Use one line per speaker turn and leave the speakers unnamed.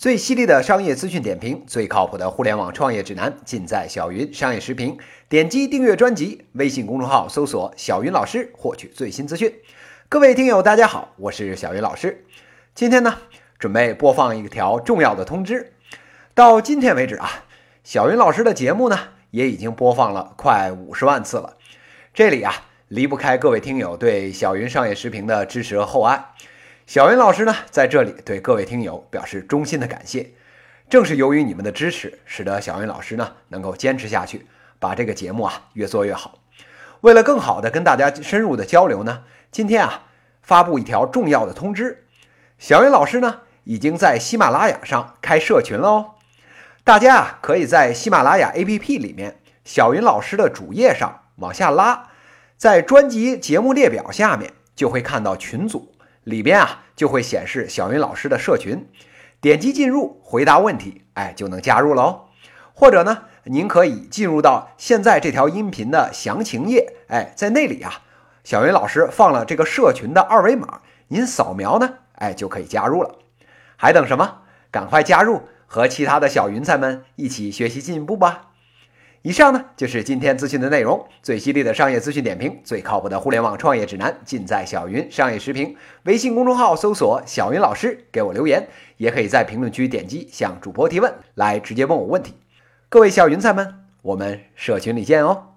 最犀利的商业资讯点评，最靠谱的互联网创业指南，尽在小云商业时评。点击订阅专辑，微信公众号搜索“小云老师”，获取最新资讯。各位听友，大家好，我是小云老师。今天呢，准备播放一条重要的通知。到今天为止啊，小云老师的节目呢，也已经播放了快五十万次了。这里啊，离不开各位听友对小云商业时评的支持和厚爱。小云老师呢，在这里对各位听友表示衷心的感谢。正是由于你们的支持，使得小云老师呢能够坚持下去，把这个节目啊越做越好。为了更好的跟大家深入的交流呢，今天啊发布一条重要的通知：小云老师呢已经在喜马拉雅上开社群了哦。大家啊可以在喜马拉雅 APP 里面，小云老师的主页上往下拉，在专辑节目列表下面就会看到群组。里边啊就会显示小云老师的社群，点击进入回答问题，哎就能加入了哦。或者呢，您可以进入到现在这条音频的详情页，哎，在那里啊，小云老师放了这个社群的二维码，您扫描呢，哎就可以加入了。还等什么？赶快加入，和其他的小云彩们一起学习进步吧。以上呢就是今天资讯的内容，最犀利的商业资讯点评，最靠谱的互联网创业指南，尽在小云商业时评。微信公众号搜索“小云老师”，给我留言，也可以在评论区点击向主播提问，来直接问我问题。各位小云彩们，我们社群里见哦。